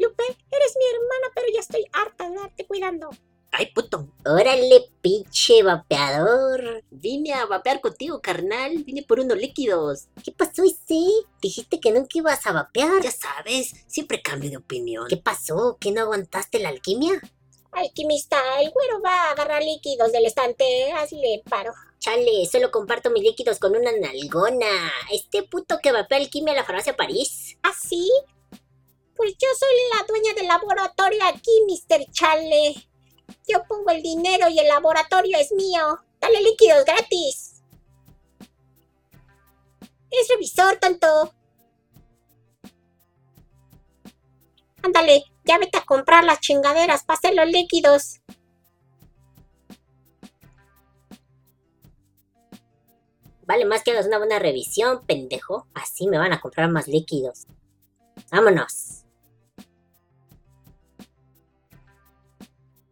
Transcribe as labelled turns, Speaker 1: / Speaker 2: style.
Speaker 1: Lupe, eres mi hermana, pero ya estoy harta de darte cuidando.
Speaker 2: Ay, puto.
Speaker 3: Órale, pinche vapeador.
Speaker 2: Vine a vapear contigo, carnal. Vine por unos líquidos.
Speaker 3: ¿Qué pasó, ese? Dijiste que nunca ibas a vapear.
Speaker 2: Ya sabes, siempre cambio de opinión.
Speaker 3: ¿Qué pasó? ¿Que no aguantaste la alquimia?
Speaker 1: Alquimista, el güero va a agarrar líquidos del estante. Hazle paro.
Speaker 3: Chale, solo comparto mis líquidos con una nalgona. Este puto que vapea alquimia en la farmacia París.
Speaker 1: ¿Ah, sí? Dueña del laboratorio aquí, Mr. Chale. Yo pongo el dinero y el laboratorio es mío. Dale líquidos gratis. Es revisor, tonto. Ándale, ya vete a comprar las chingaderas hacer los líquidos.
Speaker 3: Vale más que hagas una buena revisión, pendejo. Así me van a comprar más líquidos. Vámonos.